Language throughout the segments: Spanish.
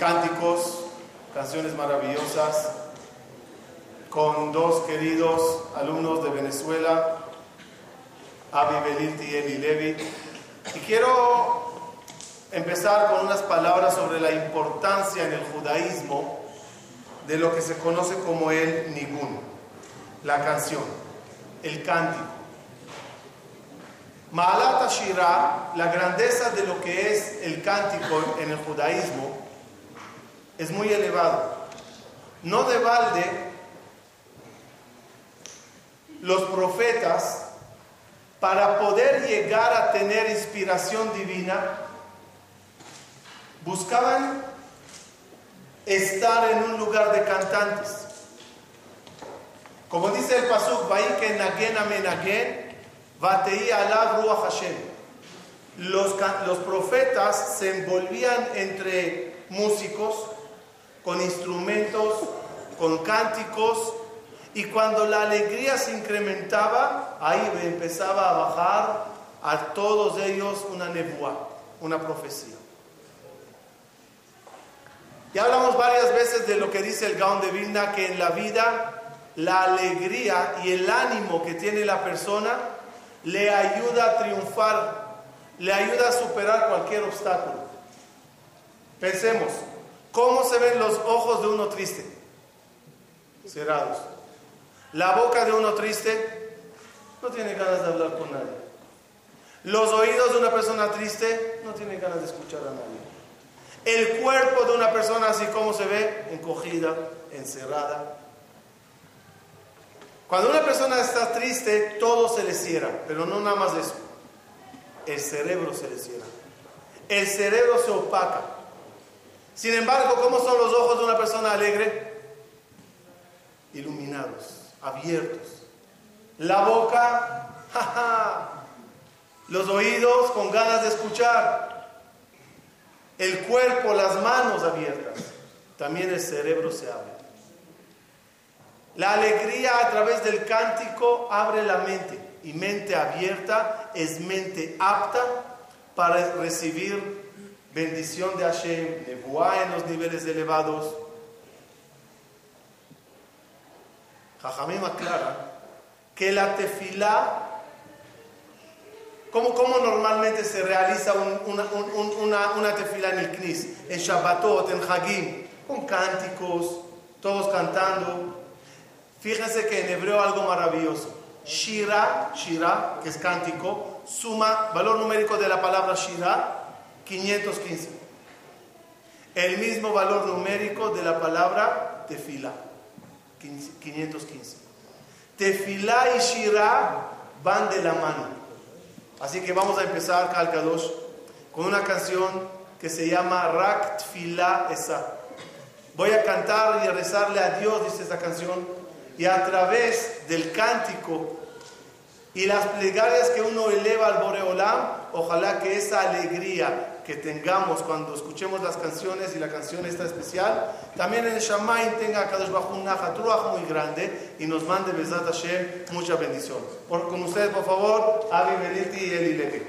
cánticos, canciones maravillosas, con dos queridos alumnos de Venezuela, Avi Belilti y Eli Levi. Y quiero empezar con unas palabras sobre la importancia en el judaísmo de lo que se conoce como el nigun, la canción, el cántico. Ma'alat Ashira, la grandeza de lo que es el cántico en el judaísmo, es muy elevado. No de balde, los profetas, para poder llegar a tener inspiración divina, buscaban estar en un lugar de cantantes. Como dice el Pasuk. Los, los profetas se envolvían entre músicos, con instrumentos, con cánticos, y cuando la alegría se incrementaba, ahí empezaba a bajar a todos ellos una nebuá, una profecía. Ya hablamos varias veces de lo que dice el Gaon de Vilna, que en la vida la alegría y el ánimo que tiene la persona le ayuda a triunfar, le ayuda a superar cualquier obstáculo. Pensemos, ¿cómo se ven los ojos de uno triste? Cerrados. La boca de uno triste no tiene ganas de hablar con nadie. Los oídos de una persona triste no tienen ganas de escuchar a nadie. El cuerpo de una persona así como se ve, encogida, encerrada. Cuando una persona está triste, todo se le cierra, pero no nada más eso. El cerebro se le cierra. El cerebro se opaca. Sin embargo, ¿cómo son los ojos de una persona alegre? Iluminados, abiertos. La boca, jaja. Los oídos con ganas de escuchar el cuerpo, las manos abiertas, también el cerebro se abre. La alegría a través del cántico abre la mente y mente abierta es mente apta para recibir bendición de Hashem, Nebuá en los niveles elevados. Jajamim aclara que la tefilá ¿Cómo, normalmente se realiza una, una, tefila en el Knis? En Shabbatot, en Hagim, con cánticos, todos cantando. Fíjense que en hebreo algo maravilloso. Shira, Shira, que es cántico, suma, valor numérico de la palabra Shira, 515. El mismo valor numérico de la palabra tefila, 515. Tefila y Shira van de la mano. Así que vamos a empezar, Kalkadosh, con una canción que se llama Rak Tfila Esa. Voy a cantar y a rezarle a Dios, dice esta canción, y a través del cántico y las plegarias que uno eleva al Boreolam, ojalá que esa alegría que tengamos cuando escuchemos las canciones y la canción está especial, también en Shammai tenga Kadosh Bajo un muy grande y nos mande Besat Hashem mucha bendición. Por, con ustedes, por favor, Avi Beniti y Eli Levi.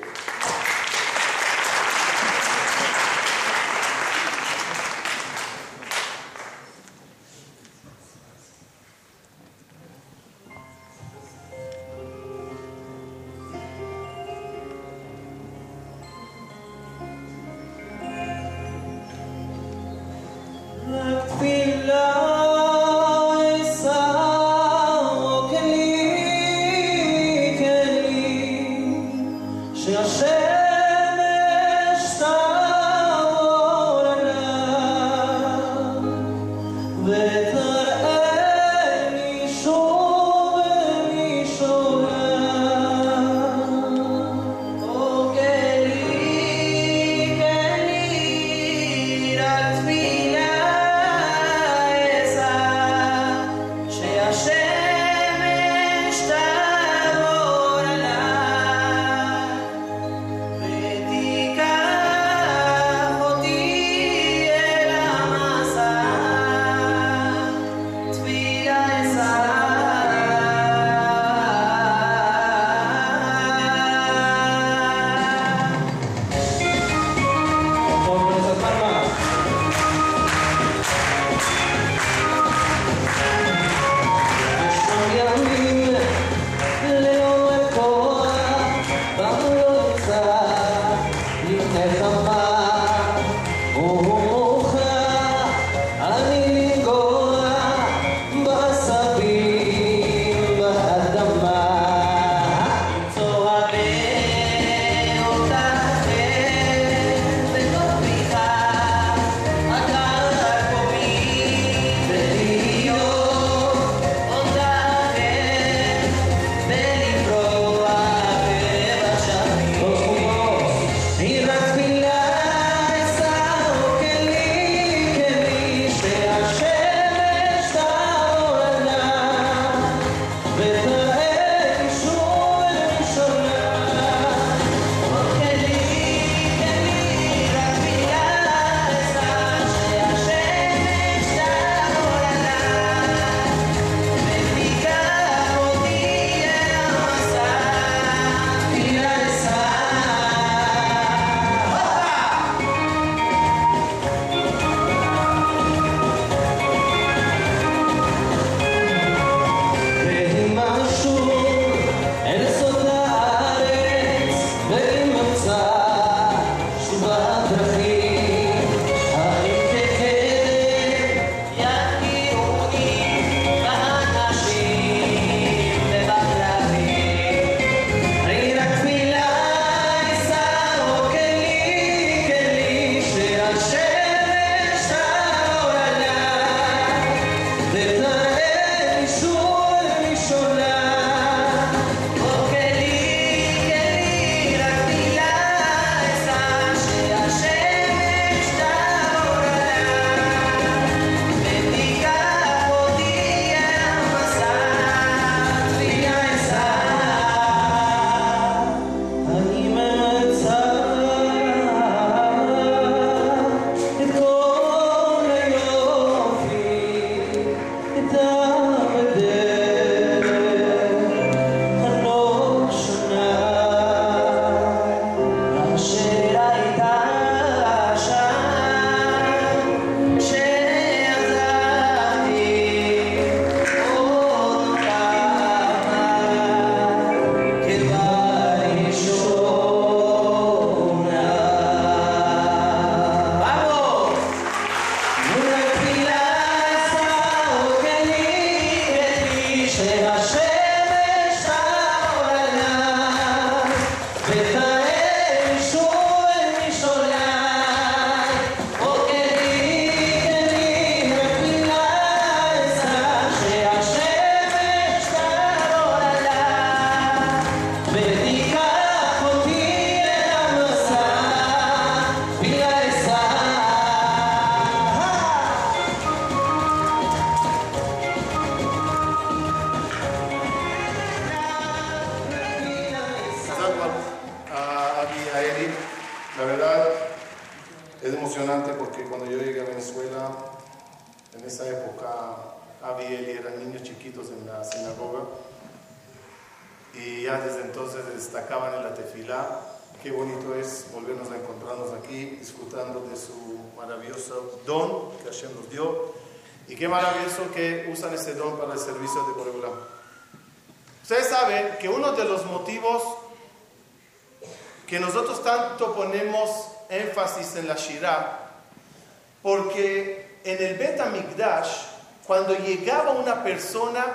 Llegaba una persona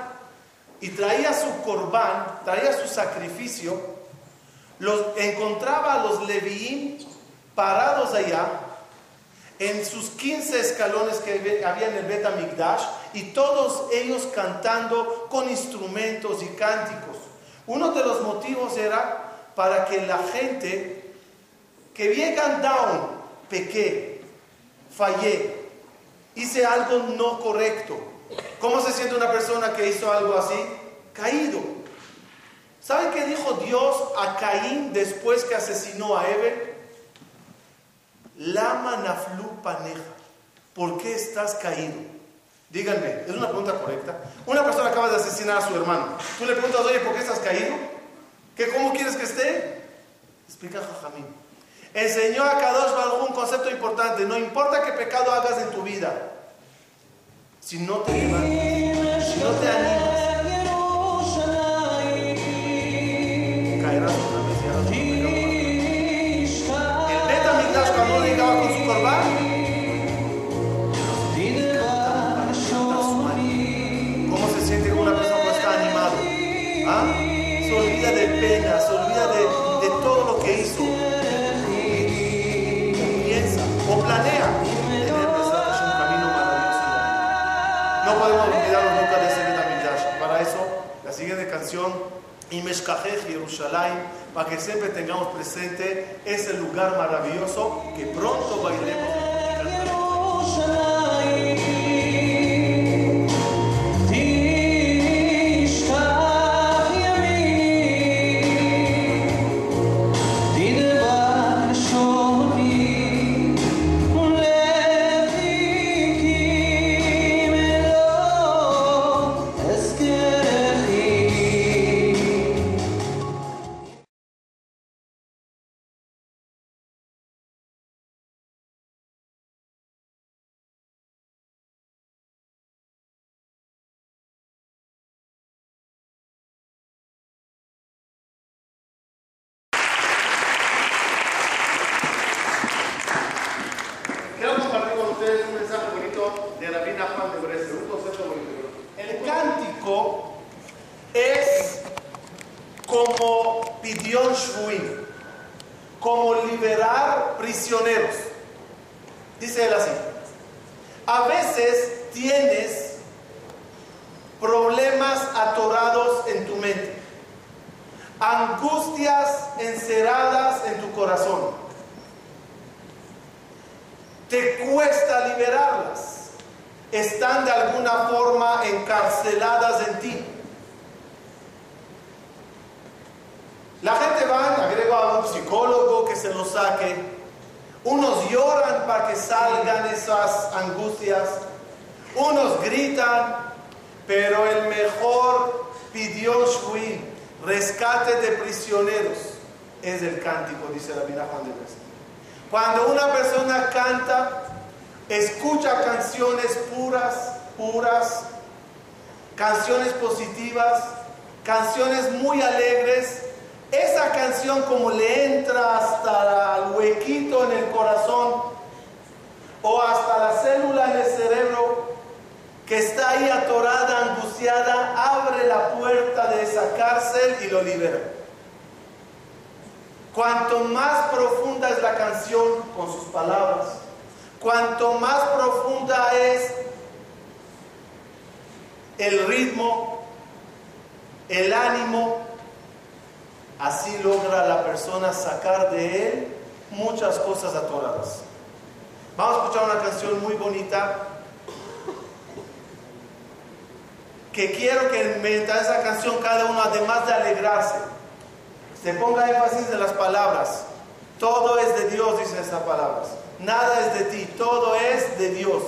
y traía su corbán, traía su sacrificio, los, encontraba a los Leviim parados allá, en sus 15 escalones que había en el Bet y todos ellos cantando con instrumentos y cánticos. Uno de los motivos era para que la gente que llegan down, pequé, fallé, hice algo no correcto. ¿Cómo se siente una persona que hizo algo así? Caído. ¿Saben qué dijo Dios a Caín después que asesinó a Eve? Lama naflu paneja. ¿Por qué estás caído? Díganme, ¿es una pregunta correcta? Una persona acaba de asesinar a su hermano. Tú le preguntas, oye, ¿por qué estás caído? ¿Qué, ¿Cómo quieres que esté? Explica Jajamín. Enseñó a Kadosh un concepto importante. No importa qué pecado hagas en tu vida, si no te si no te animas, Nunca de. Para eso, la siguiente canción, Imeshkajej Jerusalén, para que siempre tengamos presente ese lugar maravilloso que pronto en tu mente, angustias encerradas en tu corazón. Te cuesta liberarlas. Están de alguna forma encarceladas en ti. La gente va, agrego a un psicólogo que se lo saque. Unos lloran para que salgan esas angustias. Unos gritan bailaremos. Cuando una persona canta, escucha canciones puras, puras, canciones positivas, canciones muy alegres, esa canción como le entra hasta el huequito en el corazón o hasta la célula en el cerebro que está ahí atorada, angustiada, abre la puerta de esa cárcel y lo libera. Cuanto más profunda es la canción con sus palabras, cuanto más profunda es el ritmo, el ánimo, así logra la persona sacar de él muchas cosas atoradas. Vamos a escuchar una canción muy bonita que quiero que meditar esa canción cada uno, además de alegrarse, se ponga énfasis en las palabras. Todo es de Dios, dicen esas palabras. Nada es de ti, todo es de Dios.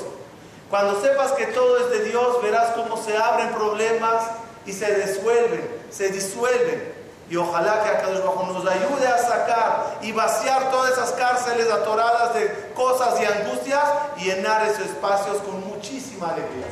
Cuando sepas que todo es de Dios, verás cómo se abren problemas y se disuelven, se disuelven. Y ojalá que Akadosh Bajo nos ayude a sacar y vaciar todas esas cárceles atoradas de cosas y angustias y llenar esos espacios con muchísima alegría.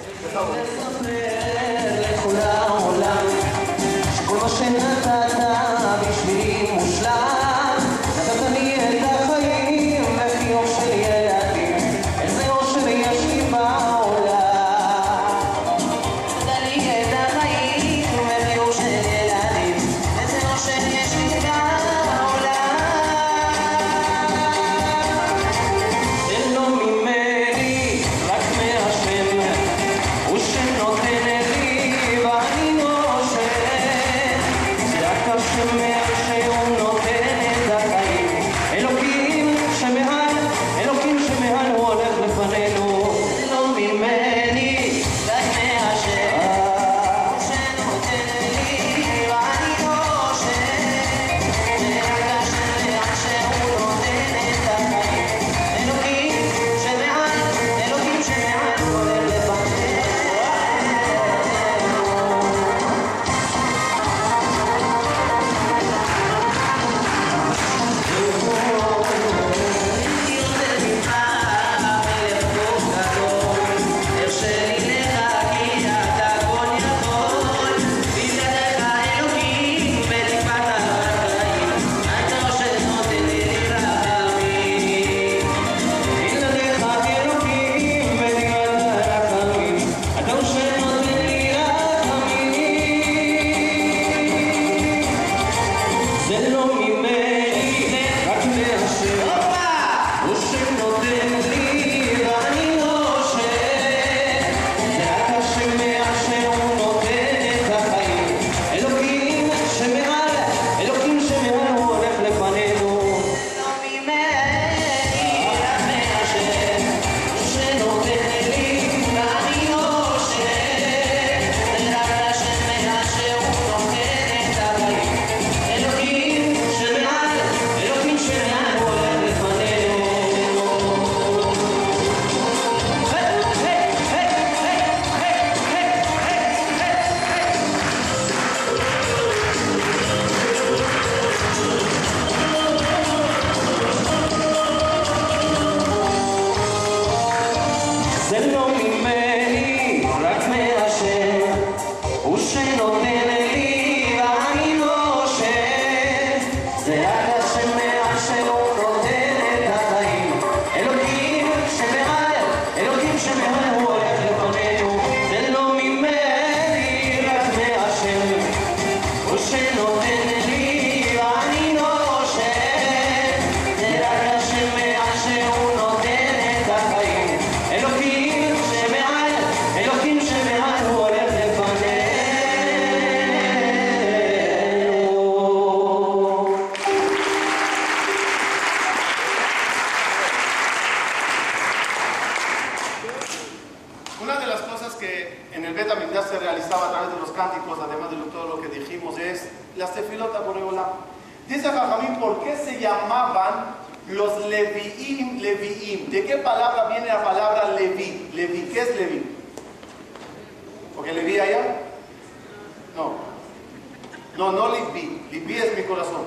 corazón.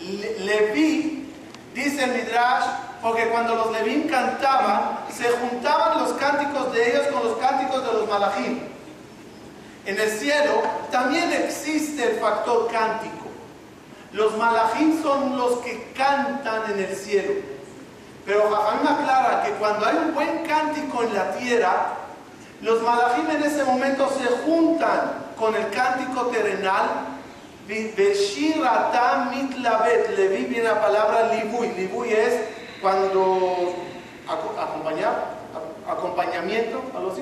Le, Leví, dice el Midrash, porque cuando los Levín cantaban, se juntaban los cánticos de ellos con los cánticos de los Malachim. En el cielo también existe el factor cántico. Los Malachim son los que cantan en el cielo. Pero Jajam aclara que cuando hay un buen cántico en la tierra, los malajim en ese momento se juntan con el cántico terrenal Veshirata mitlavet, Levi viene la palabra libuy. Libuy es cuando acompañar, acompañamiento a los.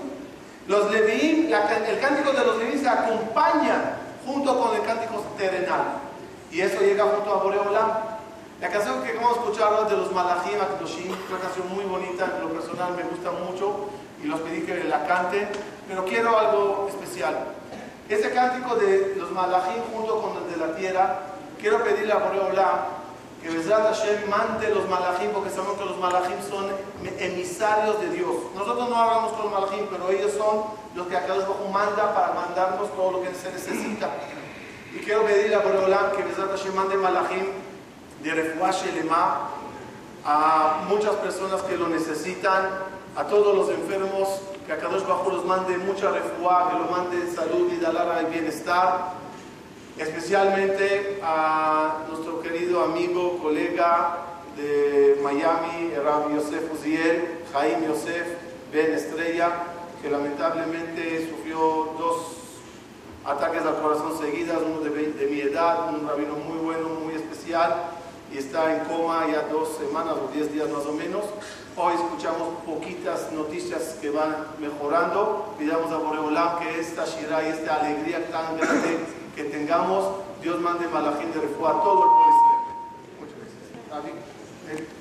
Los Levi, el cántico de los Levi se acompaña junto con el cántico terrenal. Y eso llega junto a Boreolam. La canción que vamos a escuchar de los Malachim Akdoshim, una canción muy bonita, en lo personal me gusta mucho y los pedí que la canten, pero quiero algo especial. Este cántico de los malajim junto con el de la tierra, quiero pedirle a Boreolá que Besrat Hashem mante los malajim, porque sabemos que los malajim son emisarios de Dios. Nosotros no hablamos con los malajim, pero ellos son los que acá bajo manda para mandarnos todo lo que se necesita. Y quiero pedirle a Boreolá que Besrat Hashem mande malajim de Refuah a muchas personas que lo necesitan, a todos los enfermos, que a Kadosh Bajo los mande mucha refuá, que los mande salud y dalara y bienestar. Especialmente a nuestro querido amigo, colega de Miami, Rabbi Yosef Uziel, Jaime Yosef Ben Estrella, que lamentablemente sufrió dos ataques al corazón seguidas, uno de, mi edad, un rabino muy bueno, muy especial, y está en coma ya dos semanas o diez días más o menos. Hoy escuchamos poquitas noticias que van mejorando. Pidamos a Boreolam que esta shira y esta alegría tan grande que tengamos, Dios mande malajín de refuá a todo el pueblo. Muchas gracias.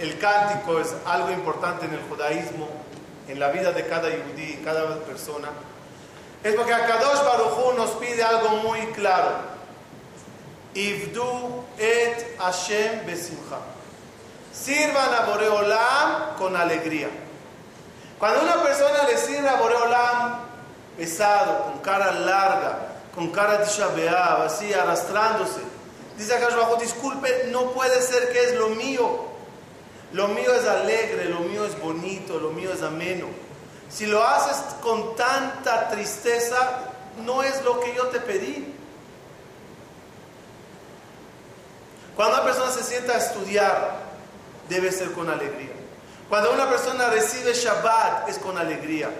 El cántico es algo importante en el judaísmo, en la vida de cada yudí, cada persona, es porque Akadosh Baruj nos pide algo muy claro. Ivdu et Hashem besimcha. Sirvan a Boreolam con alegría. Cuando una persona le sirve a Boreolam pesado, con cara larga, con cara de shabeab, así arrastrándose, dice Akadosh Baruj disculpe, no puede ser que es lo mío. Lo mío es alegre, lo mío es bonito, lo mío es ameno. Si lo haces con tanta tristeza, no es lo que yo te pedí. Cuando una persona se sienta a estudiar, debe ser con alegría. Cuando una persona recibe Shabbat, es con alegría.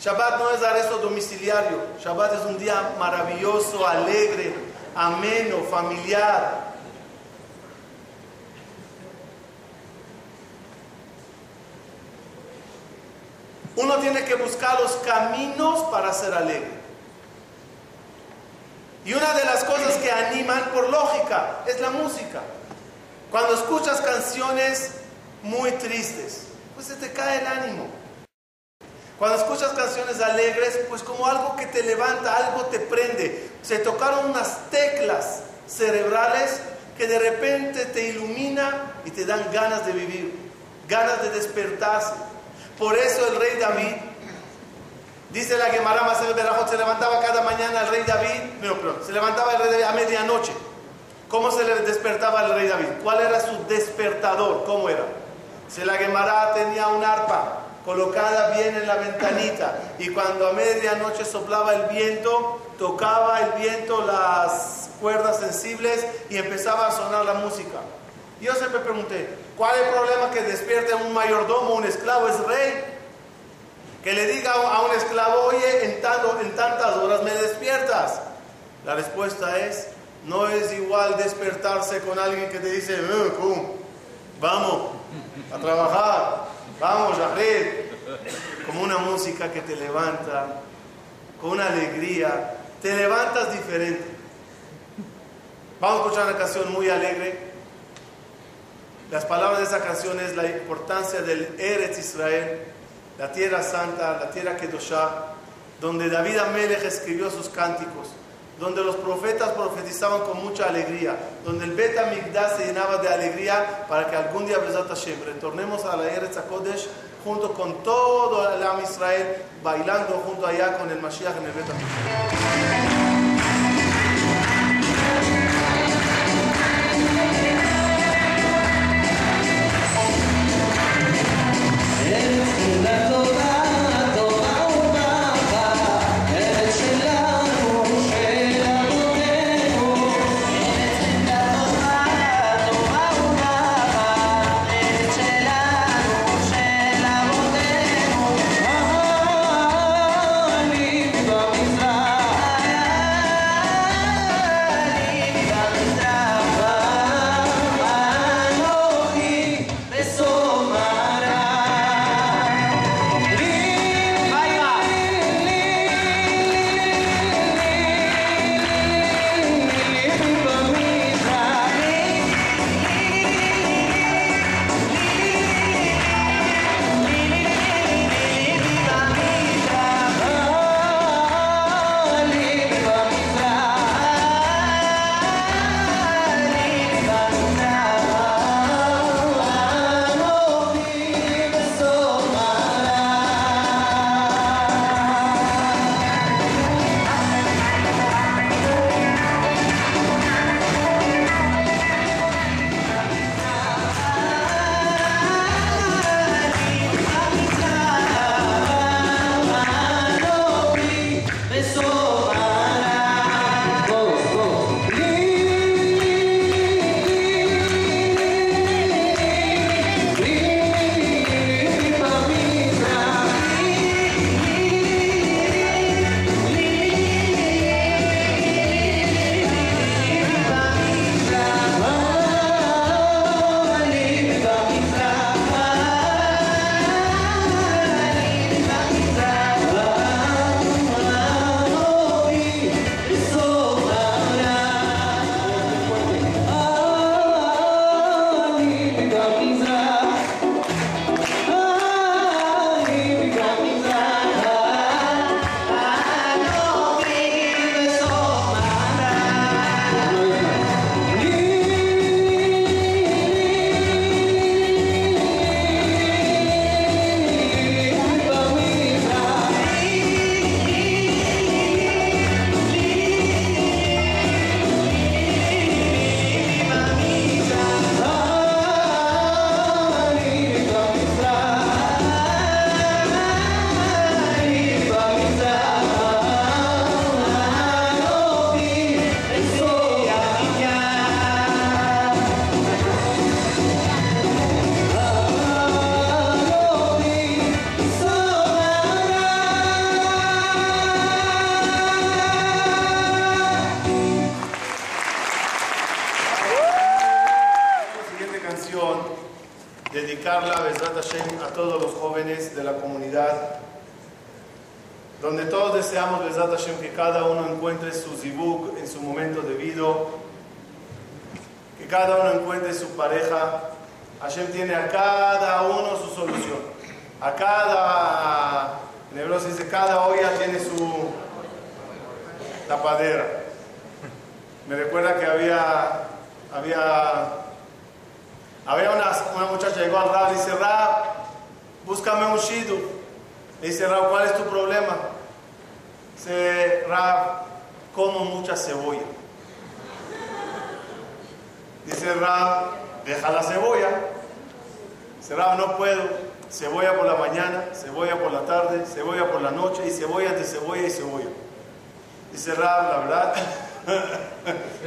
Shabbat no es arresto domiciliario. Shabbat es un día maravilloso, alegre, ameno, familiar. Uno tiene que buscar los caminos para ser alegre. Y una de las cosas que animan por lógica es la música. Cuando escuchas canciones muy tristes, pues se te cae el ánimo. Cuando escuchas canciones alegres, pues como algo que te levanta, algo te prende. Se tocaron unas teclas cerebrales que de repente te ilumina y te dan ganas de vivir, ganas de despertarse. Por eso el rey David, dice la Gemara Maser Berajot, se levantaba cada mañana el rey David, no, perdón, se levantaba el rey David a medianoche. ¿Cómo se le despertaba al rey David? ¿Cuál era su despertador? ¿Cómo era? Se la Gemara tenía un arpa colocada bien en la ventanita y cuando a medianoche soplaba el viento, tocaba el viento las cuerdas sensibles y empezaba a sonar la música. Yo siempre pregunté, ¿cuál es el problema que despierte un mayordomo, un esclavo es rey? Que le diga a un esclavo, oye, en, en tantas horas me despiertas. La respuesta es, no es igual despertarse con alguien que te dice, eh, vamos a trabajar, vamos reír. Como una música que te levanta, con una alegría, te levantas diferente. Vamos a escuchar una canción muy alegre las palabras de esa canción es la importancia del Eretz Israel, la tierra santa, la tierra Kedoshá, donde David Amelech escribió sus cánticos, donde los profetas profetizaban con mucha alegría, donde el Bet Migdash se llenaba de alegría para que algún día, Besat Hashem, retornemos a la Eretz HaKodesh junto con todo el Am Israel, bailando junto allá con el Mashiach en el Bet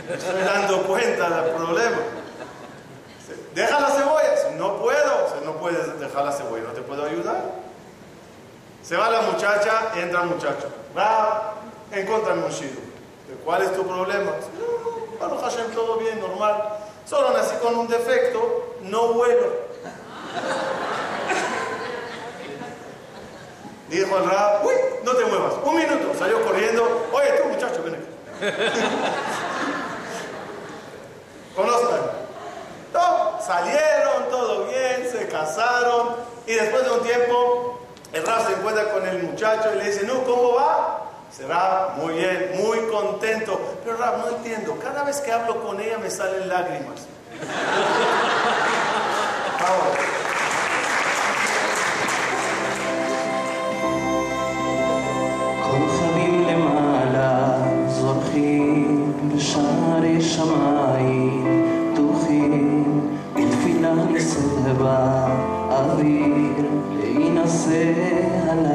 estoy dando cuenta del problema. Deja la cebolla. Dice, no puedo. No puedes dejar la cebolla, no te puedo ayudar. Se va la muchacha, entra el muchacho. Va, encuentra shido. Dice, ¿Cuál es tu problema? No, no, Hashem, todo bien, normal. Solo nací con un defecto, no vuelo. Dijo el rab, uy, no te muevas, un minuto. Salió corriendo, oye tú muchacho, ven aquí. Conozcan. No, salieron, todo bien, se casaron y después de un tiempo el rap se encuentra con el muchacho y le dice, no, ¿cómo va? Será muy bien, muy contento. Pero Rab, no entiendo, cada vez que hablo con ella me salen lágrimas. Vamos. va a abrir y no sé a la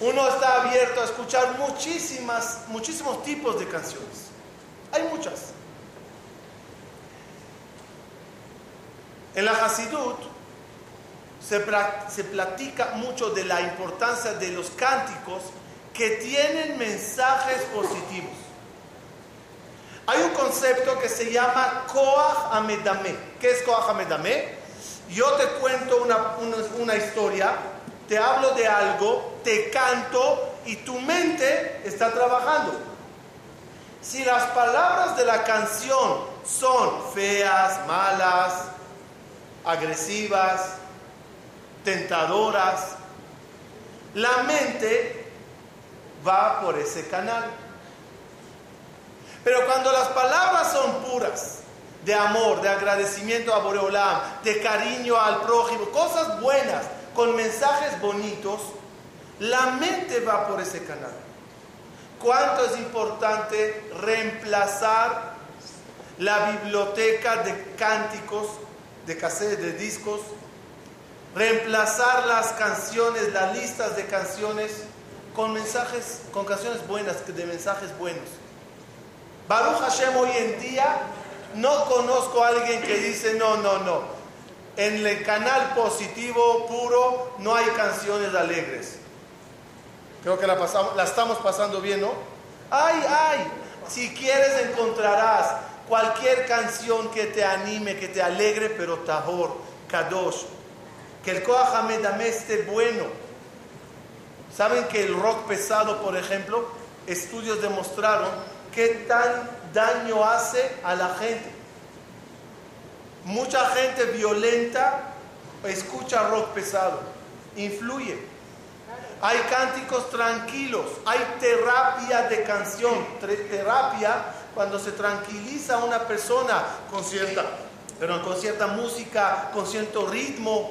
uno está abierto a escuchar muchísimas, muchísimos tipos de canciones. Hay muchas. En la Hasidut se, platica mucho de la importancia de los cánticos que tienen mensajes positivos. Hay un concepto que se llama Koach Amedame. ¿Qué es Koach Amedame? Yo te cuento una historia, te hablo de algo, te canto y tu mente está trabajando. Si las palabras de la canción son feas, malas, agresivas, tentadoras, la mente va por ese canal. Pero cuando las palabras son puras, de amor, de agradecimiento a Boreolam, de cariño al prójimo, cosas buenas, con mensajes bonitos, la mente va por ese canal. ¿Cuánto es importante reemplazar la biblioteca de cánticos, de cassettes, de discos? Reemplazar las canciones, las listas de canciones con mensajes, con canciones buenas, de mensajes buenos. Baruch Hashem hoy en día no conozco a alguien que dice no, no, no. En el canal positivo puro no hay canciones alegres. Creo que la, estamos pasando bien, ¿no? Ay, ay, si quieres encontrarás cualquier canción que te anime, que te alegre, pero tahor, kadosh. Que el Koach Hamedame esté bueno. ¿Saben que el rock pesado, por ejemplo, estudios demostraron qué tan daño hace a la gente? Mucha gente violenta escucha rock pesado, influye. Hay cánticos tranquilos, hay terapia de canción, terapia cuando se tranquiliza a una persona con cierta, pero con cierta música, con cierto ritmo.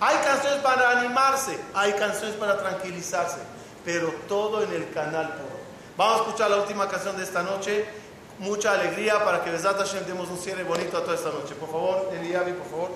Hay canciones para animarse, hay canciones para tranquilizarse, pero todo en el canal puro. Vamos a escuchar la última canción de esta noche. Mucha alegría para que Besat Hashem demos un cierre bonito a toda esta noche. Por favor, Eliabi, por favor.